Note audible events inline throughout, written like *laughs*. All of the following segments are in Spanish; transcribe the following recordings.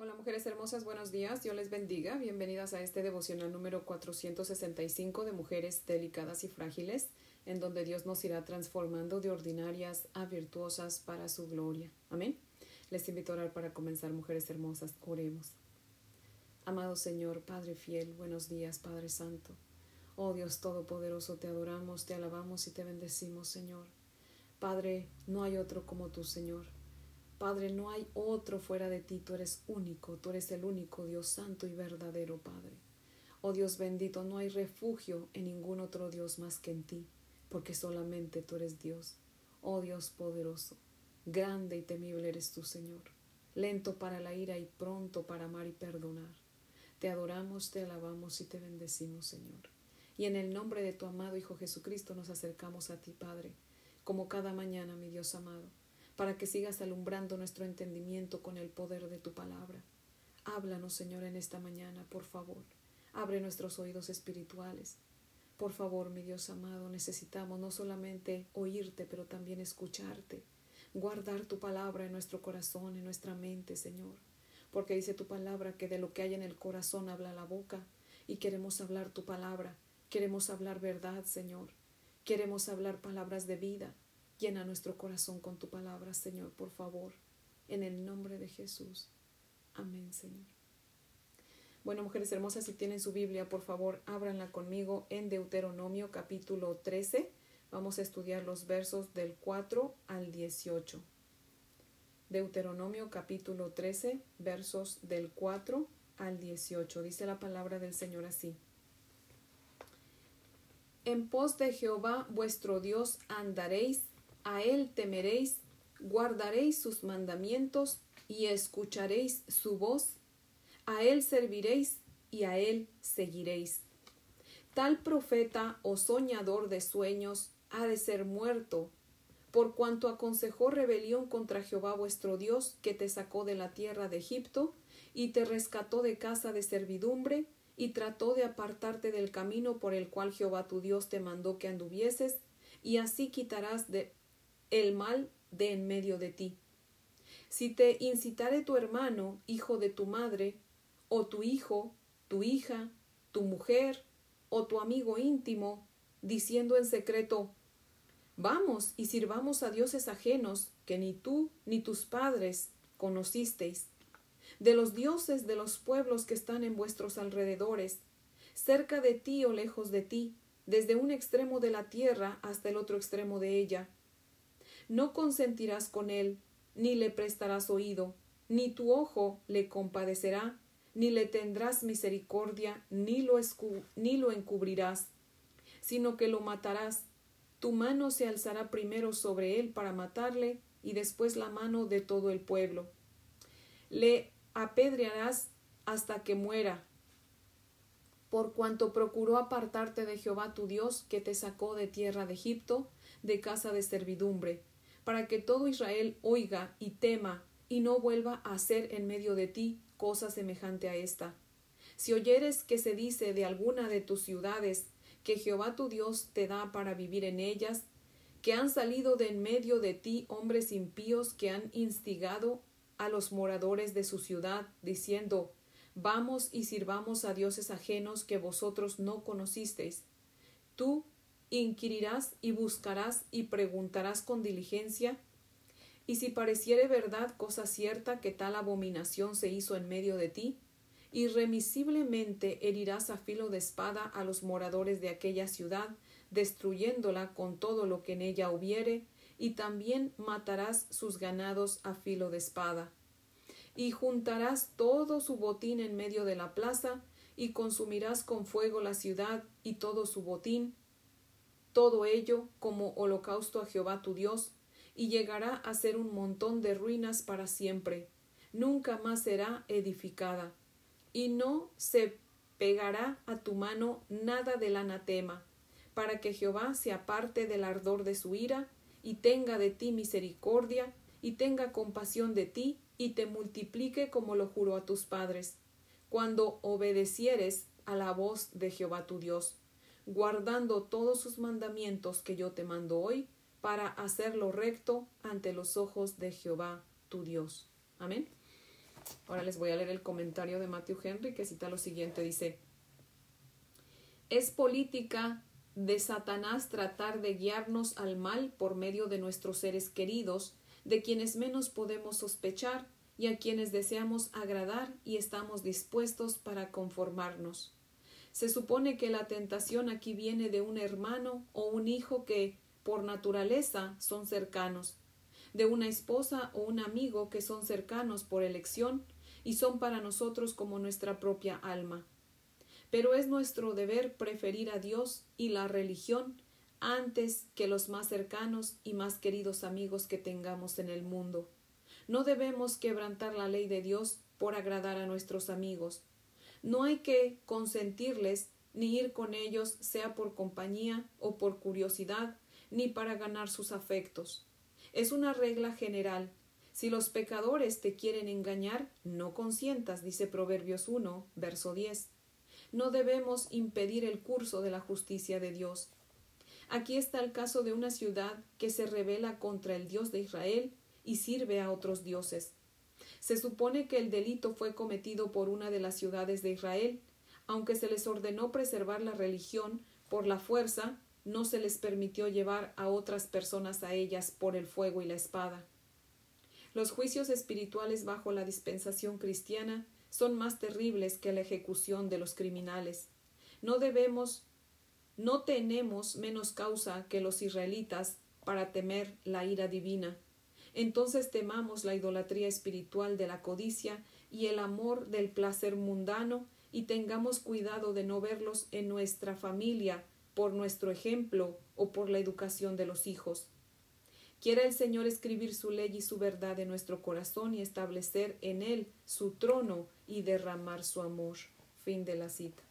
Hola mujeres hermosas, buenos días, Dios les bendiga. Bienvenidas a este devocional número 465 de Mujeres Delicadas y Frágiles, en donde Dios nos irá transformando de ordinarias a virtuosas para su gloria. Amén. Les invito a orar para comenzar, mujeres hermosas. Oremos. Amado Señor, Padre fiel, buenos días, Padre Santo. Oh Dios Todopoderoso, te adoramos, te alabamos y te bendecimos, Señor. Padre, no hay otro como tú, Señor. Padre, no hay otro fuera de ti, tú eres único, tú eres el único Dios santo y verdadero, Padre. Oh Dios bendito, no hay refugio en ningún otro Dios más que en ti, porque solamente tú eres Dios. Oh Dios poderoso, grande y temible eres tú, Señor, lento para la ira y pronto para amar y perdonar. Te adoramos, te alabamos y te bendecimos, Señor. Y en el nombre de tu amado Hijo Jesucristo nos acercamos a ti, Padre, como cada mañana, mi Dios amado para que sigas alumbrando nuestro entendimiento con el poder de tu palabra. Háblanos, Señor, en esta mañana, por favor. Abre nuestros oídos espirituales. Por favor, mi Dios amado, necesitamos no solamente oírte, pero también escucharte. Guardar tu palabra en nuestro corazón, en nuestra mente, Señor. Porque dice tu palabra que de lo que hay en el corazón habla la boca. Y queremos hablar tu palabra. Queremos hablar verdad, Señor. Queremos hablar palabras de vida. Llena nuestro corazón con tu palabra, Señor, por favor, en el nombre de Jesús. Amén, Señor. Bueno, mujeres hermosas, si tienen su Biblia, por favor, ábranla conmigo en Deuteronomio capítulo 13. Vamos a estudiar los versos del 4 al 18. Deuteronomio capítulo 13, versos del 4 al 18. Dice la palabra del Señor así. En pos de Jehová vuestro Dios andaréis a él temeréis, guardaréis sus mandamientos y escucharéis su voz, a él serviréis y a él seguiréis. Tal profeta o soñador de sueños ha de ser muerto, por cuanto aconsejó rebelión contra Jehová vuestro Dios, que te sacó de la tierra de Egipto, y te rescató de casa de servidumbre, y trató de apartarte del camino por el cual Jehová tu Dios te mandó que anduvieses, y así quitarás de el mal de en medio de ti. Si te incitare tu hermano, hijo de tu madre, o tu hijo, tu hija, tu mujer, o tu amigo íntimo, diciendo en secreto, Vamos y sirvamos a dioses ajenos que ni tú ni tus padres conocisteis, de los dioses de los pueblos que están en vuestros alrededores, cerca de ti o lejos de ti, desde un extremo de la tierra hasta el otro extremo de ella, no consentirás con él, ni le prestarás oído, ni tu ojo le compadecerá, ni le tendrás misericordia, ni lo, ni lo encubrirás, sino que lo matarás. Tu mano se alzará primero sobre él para matarle, y después la mano de todo el pueblo. Le apedrearás hasta que muera, por cuanto procuró apartarte de Jehová tu Dios, que te sacó de tierra de Egipto, de casa de servidumbre para que todo Israel oiga y tema y no vuelva a hacer en medio de ti cosa semejante a esta. Si oyeres que se dice de alguna de tus ciudades que Jehová tu Dios te da para vivir en ellas, que han salido de en medio de ti hombres impíos que han instigado a los moradores de su ciudad, diciendo Vamos y sirvamos a dioses ajenos que vosotros no conocisteis. Tú inquirirás y buscarás y preguntarás con diligencia, y si pareciere verdad cosa cierta que tal abominación se hizo en medio de ti, irremisiblemente herirás a filo de espada a los moradores de aquella ciudad, destruyéndola con todo lo que en ella hubiere, y también matarás sus ganados a filo de espada. Y juntarás todo su botín en medio de la plaza, y consumirás con fuego la ciudad y todo su botín, todo ello como holocausto a Jehová tu Dios, y llegará a ser un montón de ruinas para siempre, nunca más será edificada, y no se pegará a tu mano nada del anatema, para que Jehová se aparte del ardor de su ira, y tenga de ti misericordia, y tenga compasión de ti, y te multiplique como lo juró a tus padres, cuando obedecieres a la voz de Jehová tu Dios guardando todos sus mandamientos que yo te mando hoy, para hacerlo recto ante los ojos de Jehová tu Dios. Amén. Ahora les voy a leer el comentario de Matthew Henry que cita lo siguiente. Dice, es política de Satanás tratar de guiarnos al mal por medio de nuestros seres queridos, de quienes menos podemos sospechar y a quienes deseamos agradar y estamos dispuestos para conformarnos. Se supone que la tentación aquí viene de un hermano o un hijo que, por naturaleza, son cercanos, de una esposa o un amigo que son cercanos por elección y son para nosotros como nuestra propia alma pero es nuestro deber preferir a Dios y la religión antes que los más cercanos y más queridos amigos que tengamos en el mundo. No debemos quebrantar la ley de Dios por agradar a nuestros amigos. No hay que consentirles ni ir con ellos, sea por compañía o por curiosidad, ni para ganar sus afectos. Es una regla general. Si los pecadores te quieren engañar, no consientas, dice Proverbios 1, verso 10 no debemos impedir el curso de la justicia de Dios. Aquí está el caso de una ciudad que se rebela contra el Dios de Israel y sirve a otros dioses. Se supone que el delito fue cometido por una de las ciudades de Israel, aunque se les ordenó preservar la religión por la fuerza, no se les permitió llevar a otras personas a ellas por el fuego y la espada. Los juicios espirituales bajo la dispensación cristiana son más terribles que la ejecución de los criminales. No debemos, no tenemos menos causa que los israelitas para temer la ira divina. Entonces temamos la idolatría espiritual de la codicia y el amor del placer mundano y tengamos cuidado de no verlos en nuestra familia por nuestro ejemplo o por la educación de los hijos. Quiera el Señor escribir su ley y su verdad en nuestro corazón y establecer en él su trono y derramar su amor. Fin de la cita.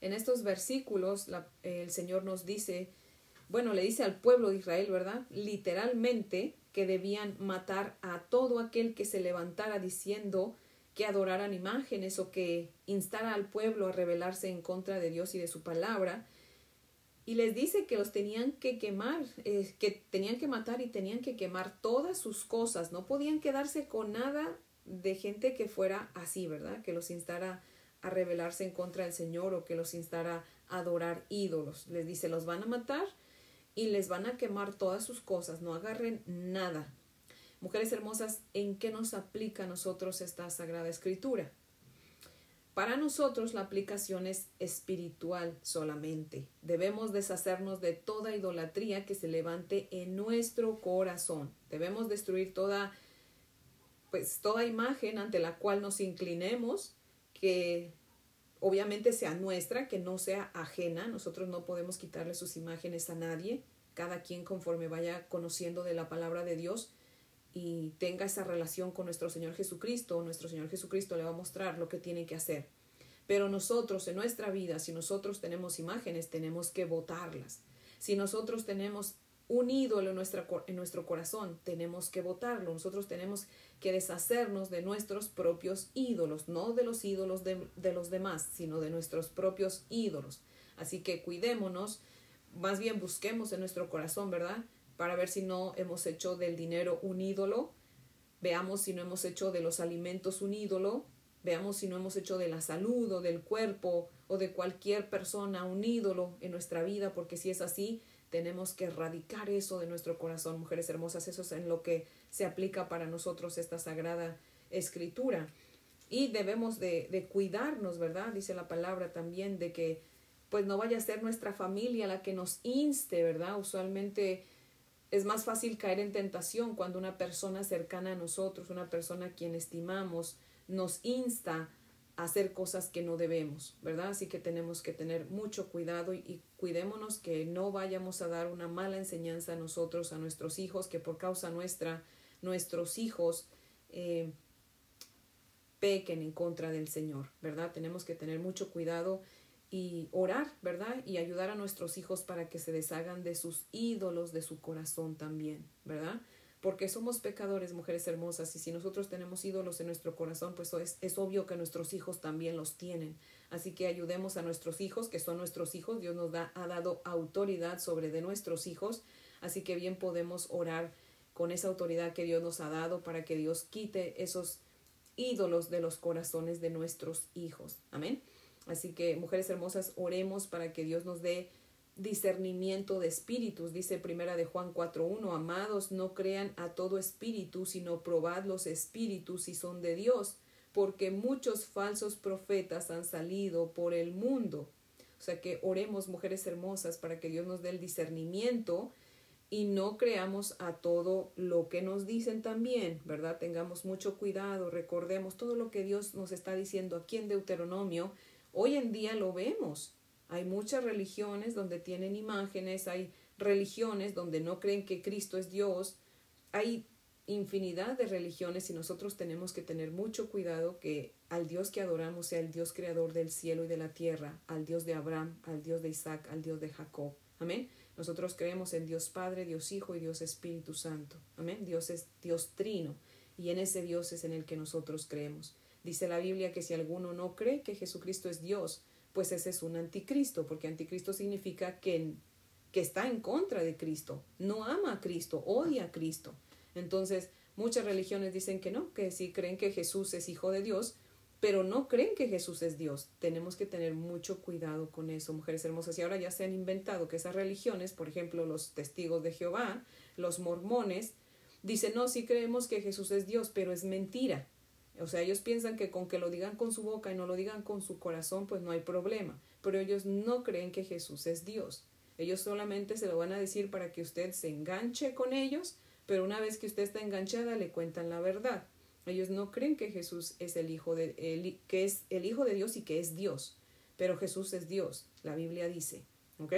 En estos versículos el Señor nos dice, bueno, le dice al pueblo de Israel, ¿verdad? Literalmente que debían matar a todo aquel que se levantara diciendo que adoraran imágenes o que instara al pueblo a rebelarse en contra de Dios y de su palabra y les dice que los tenían que quemar, eh, que tenían que matar y tenían que quemar todas sus cosas, no podían quedarse con nada de gente que fuera así, ¿verdad? Que los instara a rebelarse en contra del Señor o que los instara a adorar ídolos. Les dice, los van a matar y les van a quemar todas sus cosas, no agarren nada. Mujeres hermosas, ¿en qué nos aplica a nosotros esta sagrada escritura? Para nosotros la aplicación es espiritual solamente. Debemos deshacernos de toda idolatría que se levante en nuestro corazón. Debemos destruir toda pues toda imagen ante la cual nos inclinemos que obviamente sea nuestra, que no sea ajena. Nosotros no podemos quitarle sus imágenes a nadie. Cada quien conforme vaya conociendo de la palabra de Dios y tenga esa relación con nuestro Señor Jesucristo, nuestro Señor Jesucristo le va a mostrar lo que tiene que hacer. Pero nosotros en nuestra vida, si nosotros tenemos imágenes, tenemos que votarlas. Si nosotros tenemos un ídolo en, nuestra, en nuestro corazón, tenemos que votarlo. Nosotros tenemos que deshacernos de nuestros propios ídolos, no de los ídolos de, de los demás, sino de nuestros propios ídolos. Así que cuidémonos, más bien busquemos en nuestro corazón, ¿verdad? para ver si no hemos hecho del dinero un ídolo, veamos si no hemos hecho de los alimentos un ídolo, veamos si no hemos hecho de la salud o del cuerpo o de cualquier persona un ídolo en nuestra vida, porque si es así, tenemos que erradicar eso de nuestro corazón, mujeres hermosas, eso es en lo que se aplica para nosotros esta sagrada escritura. Y debemos de, de cuidarnos, ¿verdad? Dice la palabra también de que pues no vaya a ser nuestra familia la que nos inste, ¿verdad? Usualmente es más fácil caer en tentación cuando una persona cercana a nosotros, una persona a quien estimamos, nos insta a hacer cosas que no debemos, ¿verdad? Así que tenemos que tener mucho cuidado y, cuidémonos que no vayamos a dar una mala enseñanza a nosotros, a nuestros hijos, que por causa nuestra, nuestros hijos eh, pequen en contra del Señor, ¿verdad? Tenemos que tener mucho cuidado y orar, ¿verdad? Y ayudar a nuestros hijos para que se deshagan de sus ídolos de su corazón también, ¿verdad? Porque somos pecadores, mujeres hermosas, y si nosotros tenemos ídolos en nuestro corazón, pues es, es obvio que nuestros hijos también los tienen. Así que ayudemos a nuestros hijos, que son nuestros hijos. Dios nos da, ha dado autoridad sobre de nuestros hijos, así que bien podemos orar con esa autoridad que Dios nos ha dado para que Dios quite esos ídolos de los corazones de nuestros hijos. Amén. Así que, mujeres hermosas, oremos para que Dios nos dé discernimiento de espíritus, dice primera de Juan 4.1, amados, no crean a todo espíritu, sino probad los espíritus si son de Dios, porque muchos falsos profetas han salido por el mundo. O sea que oremos, mujeres hermosas, para que Dios nos dé el discernimiento y no creamos a todo lo que nos dicen también, ¿verdad? Tengamos mucho cuidado, recordemos todo lo que Dios nos está diciendo aquí en Deuteronomio. Hoy en día lo vemos, hay muchas religiones donde tienen imágenes, hay religiones donde no creen que Cristo es Dios, hay infinidad de religiones y nosotros tenemos que tener mucho cuidado que al Dios que adoramos sea el Dios creador del cielo y de la tierra, al Dios de Abraham, al Dios de Isaac, al Dios de Jacob. Amén. Nosotros creemos en Dios Padre, Dios Hijo y Dios Espíritu Santo. Amén. Dios es Dios trino y en ese Dios es en el que nosotros creemos. Dice la Biblia que si alguno no cree que Jesucristo es Dios, pues ese es un anticristo, porque anticristo significa que, que está en contra de Cristo, no ama a Cristo, odia a Cristo. Entonces, muchas religiones dicen que no, que sí creen que Jesús es hijo de Dios, pero no creen que Jesús es Dios. Tenemos que tener mucho cuidado con eso, mujeres hermosas. Y ahora ya se han inventado que esas religiones, por ejemplo, los testigos de Jehová, los mormones, dicen, no, sí creemos que Jesús es Dios, pero es mentira. O sea, ellos piensan que con que lo digan con su boca y no lo digan con su corazón, pues no hay problema. Pero ellos no creen que Jesús es Dios. Ellos solamente se lo van a decir para que usted se enganche con ellos, pero una vez que usted está enganchada le cuentan la verdad. Ellos no creen que Jesús es el hijo de el, que es el hijo de Dios y que es Dios, pero Jesús es Dios, la Biblia dice, ¿ok?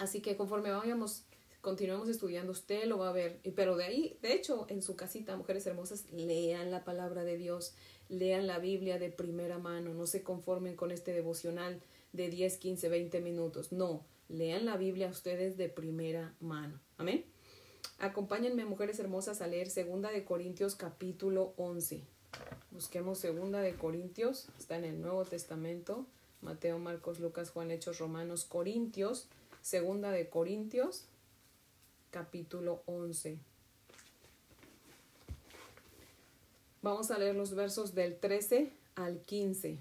Así que conforme vayamos continuemos estudiando, usted lo va a ver. Pero de ahí, de hecho, en su casita, mujeres hermosas, lean la palabra de Dios, lean la Biblia de primera mano, no se conformen con este devocional de 10, 15, 20 minutos. No, lean la Biblia ustedes de primera mano. Amén. Acompáñenme, mujeres hermosas, a leer Segunda de Corintios capítulo 11. Busquemos Segunda de Corintios, está en el Nuevo Testamento, Mateo, Marcos, Lucas, Juan, Hechos, Romanos, Corintios, Segunda de Corintios, capítulo 11. Vamos a leer los versos del 13 al 15.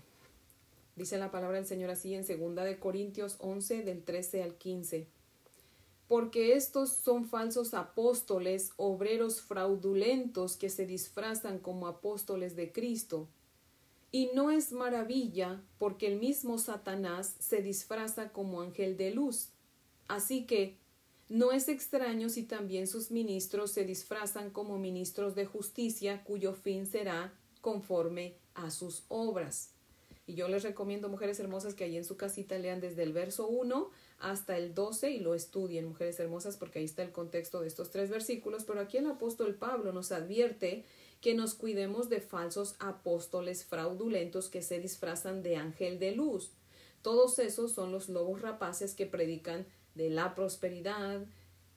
Dice la palabra del Señor así en segunda de Corintios 11 del 13 al 15. Porque estos son falsos apóstoles, obreros fraudulentos que se disfrazan como apóstoles de Cristo. Y no es maravilla, porque el mismo Satanás se disfraza como ángel de luz. Así que no es extraño si también sus ministros se disfrazan como ministros de justicia, cuyo fin será conforme a sus obras. Y yo les recomiendo, mujeres hermosas, que ahí en su casita lean desde el verso 1 hasta el 12 y lo estudien, mujeres hermosas, porque ahí está el contexto de estos tres versículos. Pero aquí el apóstol Pablo nos advierte que nos cuidemos de falsos apóstoles fraudulentos que se disfrazan de ángel de luz. Todos esos son los lobos rapaces que predican de la prosperidad,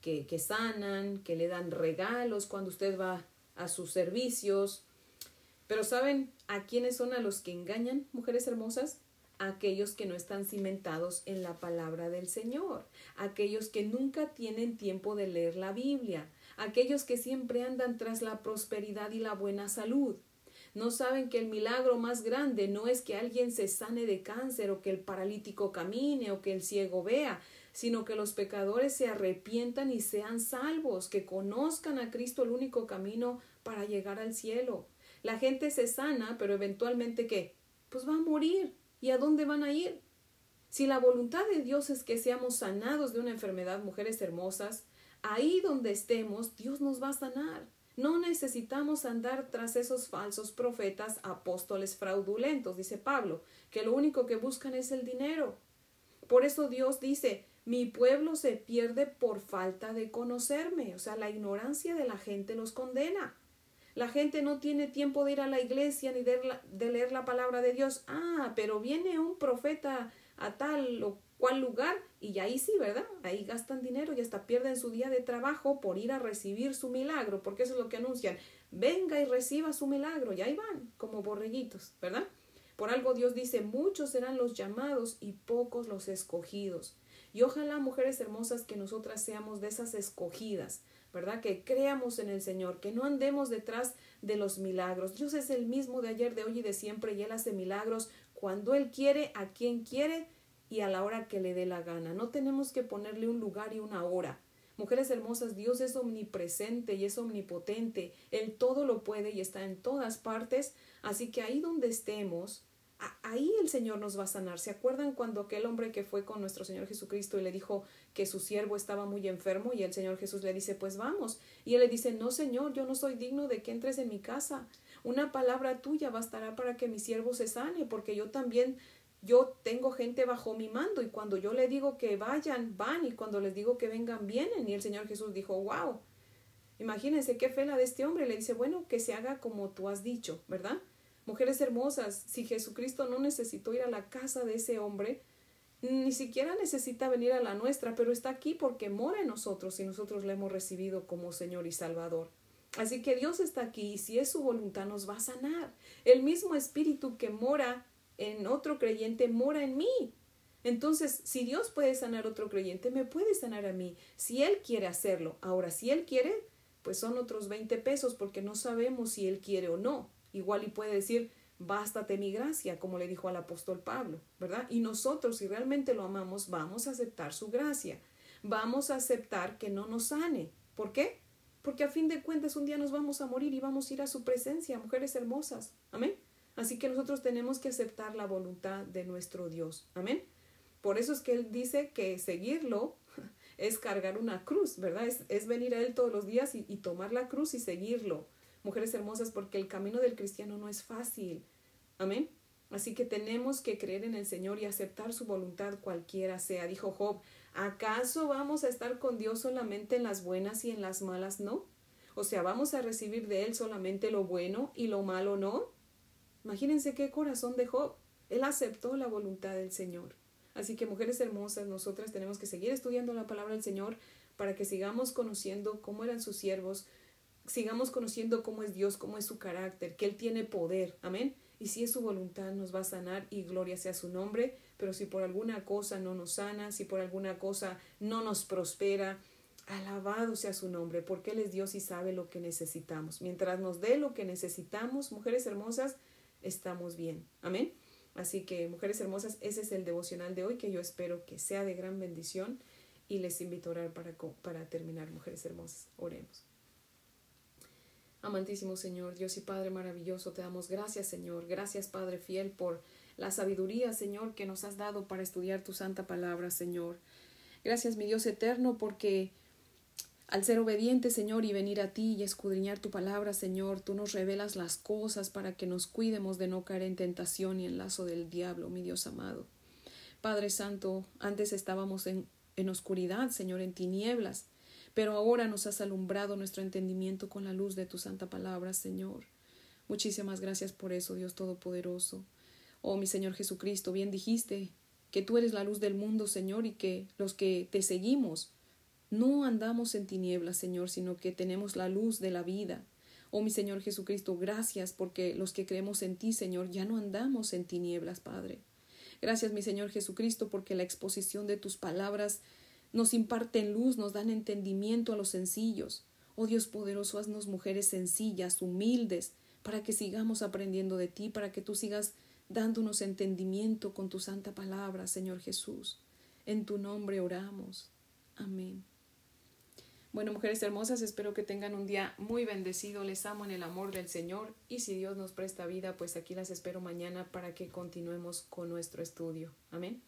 que, que sanan, que le dan regalos cuando usted va a sus servicios. Pero ¿saben a quiénes son a los que engañan, mujeres hermosas? aquellos que no están cimentados en la palabra del Señor, aquellos que nunca tienen tiempo de leer la Biblia, aquellos que siempre andan tras la prosperidad y la buena salud. No saben que el milagro más grande no es que alguien se sane de cáncer o que el paralítico camine o que el ciego vea, sino que los pecadores se arrepientan y sean salvos, que conozcan a Cristo el único camino para llegar al cielo. La gente se sana, pero eventualmente ¿qué? Pues va a morir. ¿Y a dónde van a ir? Si la voluntad de Dios es que seamos sanados de una enfermedad, mujeres hermosas, ahí donde estemos, Dios nos va a sanar. No necesitamos andar tras esos falsos profetas, apóstoles fraudulentos, dice Pablo, que lo único que buscan es el dinero. Por eso Dios dice, mi pueblo se pierde por falta de conocerme. O sea, la ignorancia de la gente los condena. La gente no tiene tiempo de ir a la iglesia ni de, leer la palabra de Dios. Ah, pero viene un profeta a tal o cual lugar y ahí sí, ¿verdad? Ahí gastan dinero y hasta pierden su día de trabajo por ir a recibir su milagro, porque eso es lo que anuncian. Venga y reciba su milagro y ahí van como borreguitos, ¿verdad? Por algo Dios dice, muchos serán los llamados y pocos los escogidos. Y ojalá, mujeres hermosas, que nosotras seamos de esas escogidas, ¿verdad? Que creamos en el Señor, que no andemos detrás de los milagros. Dios es el mismo de ayer, de hoy y de siempre y Él hace milagros cuando Él quiere, a quien quiere y a la hora que le dé la gana. No tenemos que ponerle un lugar y una hora. Mujeres hermosas, Dios es omnipresente y es omnipotente. Él todo lo puede y está en todas partes. Así que ahí donde estemos, ahí el Señor nos va a sanar. ¿Se acuerdan cuando aquel hombre que fue con nuestro Señor Jesucristo y le dijo que su siervo estaba muy enfermo y el Señor Jesús le dice, pues vamos. Y él le dice, no Señor, yo no soy digno de que entres en mi casa. Una palabra tuya bastará para que mi siervo se sane, porque yo también yo tengo gente bajo mi mando y cuando yo le digo que vayan, van y cuando les digo que vengan, vienen. Y el Señor Jesús dijo, wow, imagínense qué fe la de este hombre. Le dice, bueno, que se haga como tú has dicho, ¿verdad? Mujeres hermosas, si Jesucristo no necesitó ir a la casa de ese hombre, ni siquiera necesita venir a la nuestra, pero está aquí porque mora en nosotros y nosotros le hemos recibido como Señor y Salvador. Así que Dios está aquí y si es su voluntad nos va a sanar. El mismo Espíritu que mora en otro creyente mora en mí. Entonces, si Dios puede sanar otro creyente, me puede sanar a mí, si Él quiere hacerlo. Ahora, si Él quiere, pues son otros 20 pesos porque no sabemos si Él quiere o no. Igual y puede decir, bástate mi gracia, como le dijo al apóstol Pablo, ¿verdad? Y nosotros, si realmente lo amamos, vamos a aceptar su gracia. Vamos a aceptar que no nos sane. ¿Por qué? Porque a fin de cuentas un día nos vamos a morir y vamos a ir a su presencia, mujeres hermosas. Amén. Así que nosotros tenemos que aceptar la voluntad de nuestro Dios. Amén. Por eso es que Él dice que seguirlo *laughs* es cargar una cruz, ¿verdad? Es, venir a Él todos los días y, y tomar la cruz y seguirlo. Mujeres hermosas, porque el camino del cristiano no es fácil. Amén. Así que tenemos que creer en el Señor y aceptar su voluntad cualquiera sea. Dijo Job, ¿acaso vamos a estar con Dios solamente en las buenas y en las malas no? O sea, ¿vamos a recibir de Él solamente lo bueno y lo malo no? Imagínense qué corazón de Job. Él aceptó la voluntad del Señor. Así que mujeres hermosas, nosotras tenemos que seguir estudiando la palabra del Señor para que sigamos conociendo cómo eran sus siervos, sigamos conociendo cómo es Dios, cómo es su carácter, que Él tiene poder. Amén. Y si es su voluntad, nos va a sanar y gloria sea su nombre. Pero si por alguna cosa no nos sana, si por alguna cosa no nos prospera, alabado sea su nombre, porque Él es Dios y sabe lo que necesitamos. Mientras nos dé lo que necesitamos, mujeres hermosas, estamos bien. Amén. Así que, mujeres hermosas, ese es el devocional de hoy que yo espero que sea de gran bendición y les invito a orar para, para terminar, mujeres hermosas. Oremos. Amantísimo Señor, Dios y Padre maravilloso, te damos gracias, Señor. Gracias, Padre fiel, por la sabiduría, Señor, que nos has dado para estudiar tu santa palabra, Señor. Gracias, mi Dios eterno, porque al ser obediente, Señor, y venir a ti y escudriñar tu palabra, Señor, tú nos revelas las cosas para que nos cuidemos de no caer en tentación y en lazo del diablo, mi Dios amado. Padre Santo, antes estábamos en, en oscuridad, Señor, en tinieblas, pero ahora nos has alumbrado nuestro entendimiento con la luz de tu santa palabra, Señor. Muchísimas gracias por eso, Dios Todopoderoso. Oh, mi Señor Jesucristo, bien dijiste que tú eres la luz del mundo, Señor, y que los que te seguimos no andamos en tinieblas, Señor, sino que tenemos la luz de la vida. Oh mi Señor Jesucristo, gracias porque los que creemos en ti, Señor, ya no andamos en tinieblas, Padre. Gracias, mi Señor Jesucristo, porque la exposición de tus palabras nos imparten luz, nos dan entendimiento a los sencillos. Oh Dios poderoso, haznos mujeres sencillas, humildes, para que sigamos aprendiendo de ti, para que tú sigas dándonos entendimiento con tu santa palabra, Señor Jesús. En tu nombre oramos. Amén. Bueno, mujeres hermosas, espero que tengan un día muy bendecido. Les amo en el amor del Señor y si Dios nos presta vida, pues aquí las espero mañana para que continuemos con nuestro estudio. Amén.